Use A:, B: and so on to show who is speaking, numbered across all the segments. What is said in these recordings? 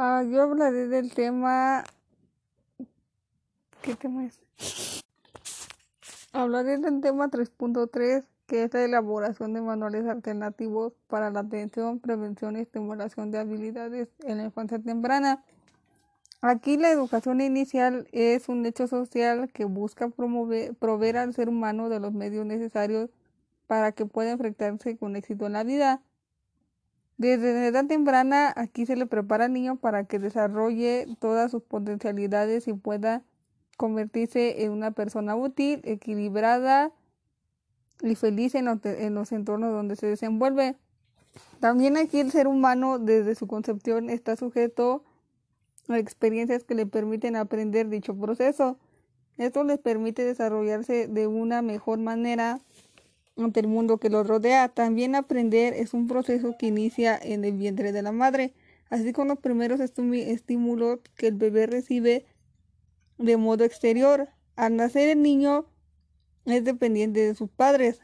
A: Ah, yo hablaré del tema. ¿Qué tema es? Hablaré del tema 3.3, que es la elaboración de manuales alternativos para la atención, prevención y estimulación de habilidades en la infancia temprana. Aquí la educación inicial es un hecho social que busca proveer al ser humano de los medios necesarios para que pueda enfrentarse con éxito en la vida. Desde edad temprana aquí se le prepara al niño para que desarrolle todas sus potencialidades y pueda convertirse en una persona útil, equilibrada y feliz en los, en los entornos donde se desenvuelve. También aquí el ser humano desde su concepción está sujeto a experiencias que le permiten aprender dicho proceso. Esto les permite desarrollarse de una mejor manera ante el mundo que los rodea. También aprender es un proceso que inicia en el vientre de la madre, así con los primeros estímulos que el bebé recibe de modo exterior. Al nacer el niño es dependiente de sus padres,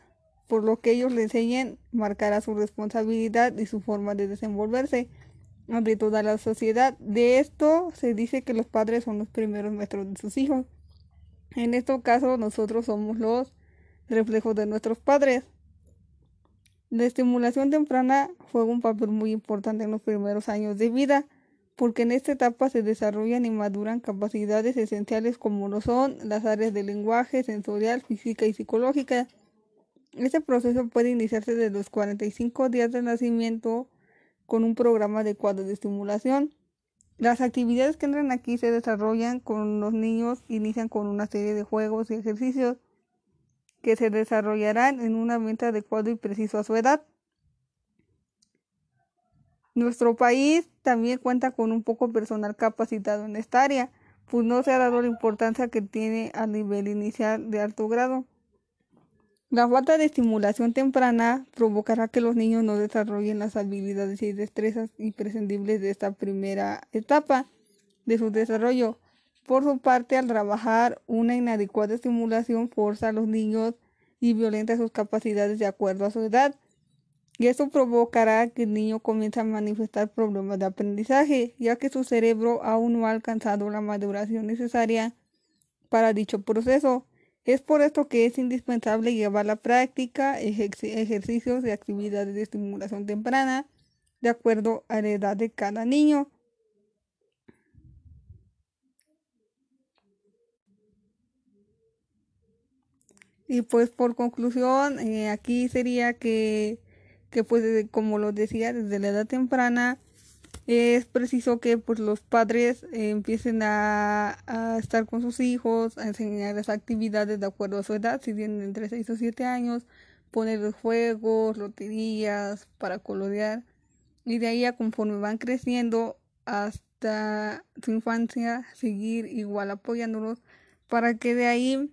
A: por lo que ellos le enseñan marcará su responsabilidad y su forma de desenvolverse ante toda la sociedad. De esto se dice que los padres son los primeros maestros de sus hijos. En este caso nosotros somos los reflejos de nuestros padres. La estimulación temprana juega un papel muy importante en los primeros años de vida, porque en esta etapa se desarrollan y maduran capacidades esenciales como lo son las áreas de lenguaje, sensorial, física y psicológica. Este proceso puede iniciarse desde los 45 días de nacimiento con un programa adecuado de estimulación. Las actividades que entran aquí se desarrollan con los niños, inician con una serie de juegos y ejercicios que se desarrollarán en un ambiente adecuado y preciso a su edad. Nuestro país también cuenta con un poco personal capacitado en esta área, pues no se ha dado la importancia que tiene a nivel inicial de alto grado. La falta de estimulación temprana provocará que los niños no desarrollen las habilidades y destrezas imprescindibles de esta primera etapa de su desarrollo, por su parte, al trabajar una inadecuada estimulación forza a los niños y violenta sus capacidades de acuerdo a su edad. Y esto provocará que el niño comience a manifestar problemas de aprendizaje, ya que su cerebro aún no ha alcanzado la maduración necesaria para dicho proceso. Es por esto que es indispensable llevar la práctica ejercicios y actividades de estimulación temprana de acuerdo a la edad de cada niño. Y pues por conclusión, eh, aquí sería que, que pues como lo decía, desde la edad temprana es preciso que pues los padres eh, empiecen a, a, estar con sus hijos, a enseñar las actividades de acuerdo a su edad, si tienen entre 6 o 7 años, poner los juegos, loterías para colorear y de ahí a conforme van creciendo hasta su infancia seguir igual apoyándolos para que de ahí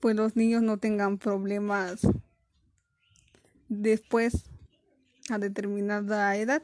A: pues los niños no tengan problemas después a determinada edad.